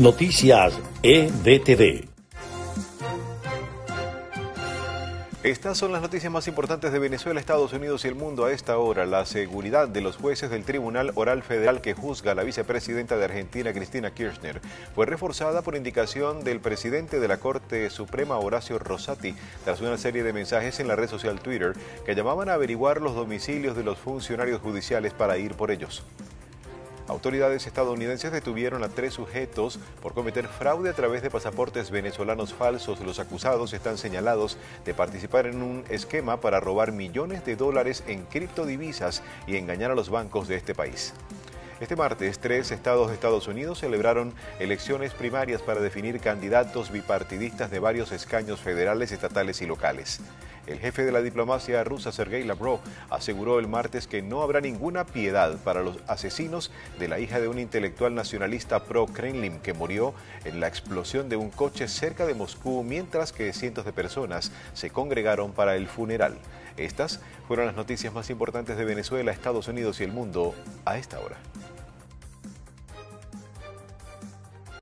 Noticias EDTV. Estas son las noticias más importantes de Venezuela, Estados Unidos y el mundo a esta hora. La seguridad de los jueces del Tribunal Oral Federal que juzga a la vicepresidenta de Argentina, Cristina Kirchner, fue reforzada por indicación del presidente de la Corte Suprema, Horacio Rosati, tras una serie de mensajes en la red social Twitter que llamaban a averiguar los domicilios de los funcionarios judiciales para ir por ellos. Autoridades estadounidenses detuvieron a tres sujetos por cometer fraude a través de pasaportes venezolanos falsos. Los acusados están señalados de participar en un esquema para robar millones de dólares en criptodivisas y engañar a los bancos de este país. Este martes, tres estados de Estados Unidos celebraron elecciones primarias para definir candidatos bipartidistas de varios escaños federales, estatales y locales. El jefe de la diplomacia rusa, Sergei Lavrov, aseguró el martes que no habrá ninguna piedad para los asesinos de la hija de un intelectual nacionalista pro-Kremlin que murió en la explosión de un coche cerca de Moscú mientras que cientos de personas se congregaron para el funeral. Estas fueron las noticias más importantes de Venezuela, Estados Unidos y el mundo a esta hora.